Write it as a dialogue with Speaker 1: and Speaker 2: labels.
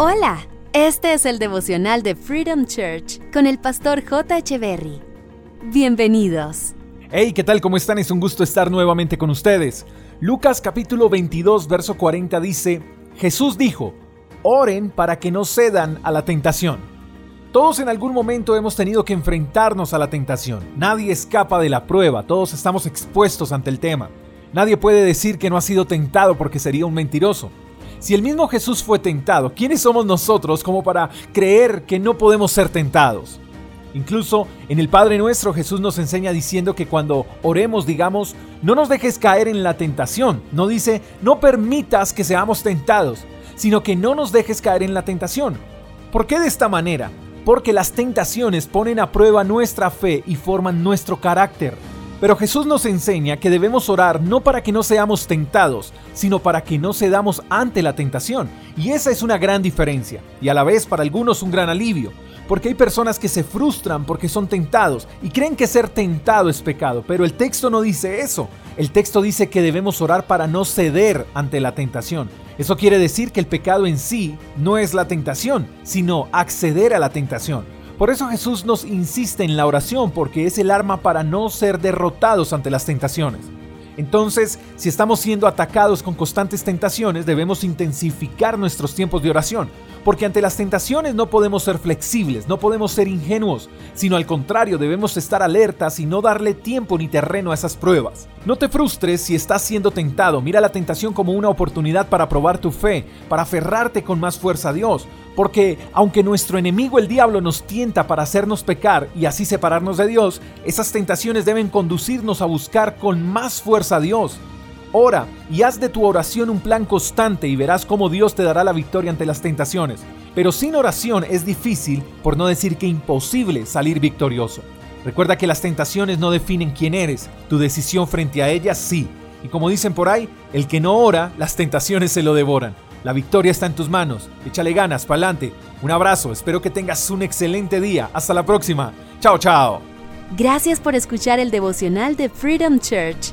Speaker 1: Hola, este es el devocional de Freedom Church con el pastor J. Berry. Bienvenidos.
Speaker 2: Hey, ¿qué tal? ¿Cómo están? Es un gusto estar nuevamente con ustedes. Lucas capítulo 22, verso 40 dice, Jesús dijo, oren para que no cedan a la tentación. Todos en algún momento hemos tenido que enfrentarnos a la tentación. Nadie escapa de la prueba, todos estamos expuestos ante el tema. Nadie puede decir que no ha sido tentado porque sería un mentiroso. Si el mismo Jesús fue tentado, ¿quiénes somos nosotros como para creer que no podemos ser tentados? Incluso en el Padre Nuestro Jesús nos enseña diciendo que cuando oremos digamos, no nos dejes caer en la tentación. No dice, no permitas que seamos tentados, sino que no nos dejes caer en la tentación. ¿Por qué de esta manera? Porque las tentaciones ponen a prueba nuestra fe y forman nuestro carácter. Pero Jesús nos enseña que debemos orar no para que no seamos tentados, sino para que no cedamos ante la tentación. Y esa es una gran diferencia, y a la vez para algunos un gran alivio, porque hay personas que se frustran porque son tentados y creen que ser tentado es pecado, pero el texto no dice eso. El texto dice que debemos orar para no ceder ante la tentación. Eso quiere decir que el pecado en sí no es la tentación, sino acceder a la tentación. Por eso Jesús nos insiste en la oración porque es el arma para no ser derrotados ante las tentaciones. Entonces, si estamos siendo atacados con constantes tentaciones, debemos intensificar nuestros tiempos de oración, porque ante las tentaciones no podemos ser flexibles, no podemos ser ingenuos, sino al contrario debemos estar alertas y no darle tiempo ni terreno a esas pruebas. No te frustres si estás siendo tentado, mira la tentación como una oportunidad para probar tu fe, para aferrarte con más fuerza a Dios, porque aunque nuestro enemigo el diablo nos tienta para hacernos pecar y así separarnos de Dios, esas tentaciones deben conducirnos a buscar con más fuerza a Dios. Ora y haz de tu oración un plan constante y verás cómo Dios te dará la victoria ante las tentaciones. Pero sin oración es difícil, por no decir que imposible, salir victorioso. Recuerda que las tentaciones no definen quién eres, tu decisión frente a ellas sí. Y como dicen por ahí, el que no ora, las tentaciones se lo devoran. La victoria está en tus manos. Échale ganas, pa'lante. Un abrazo, espero que tengas un excelente día. Hasta la próxima. Chao, chao.
Speaker 1: Gracias por escuchar el devocional de Freedom Church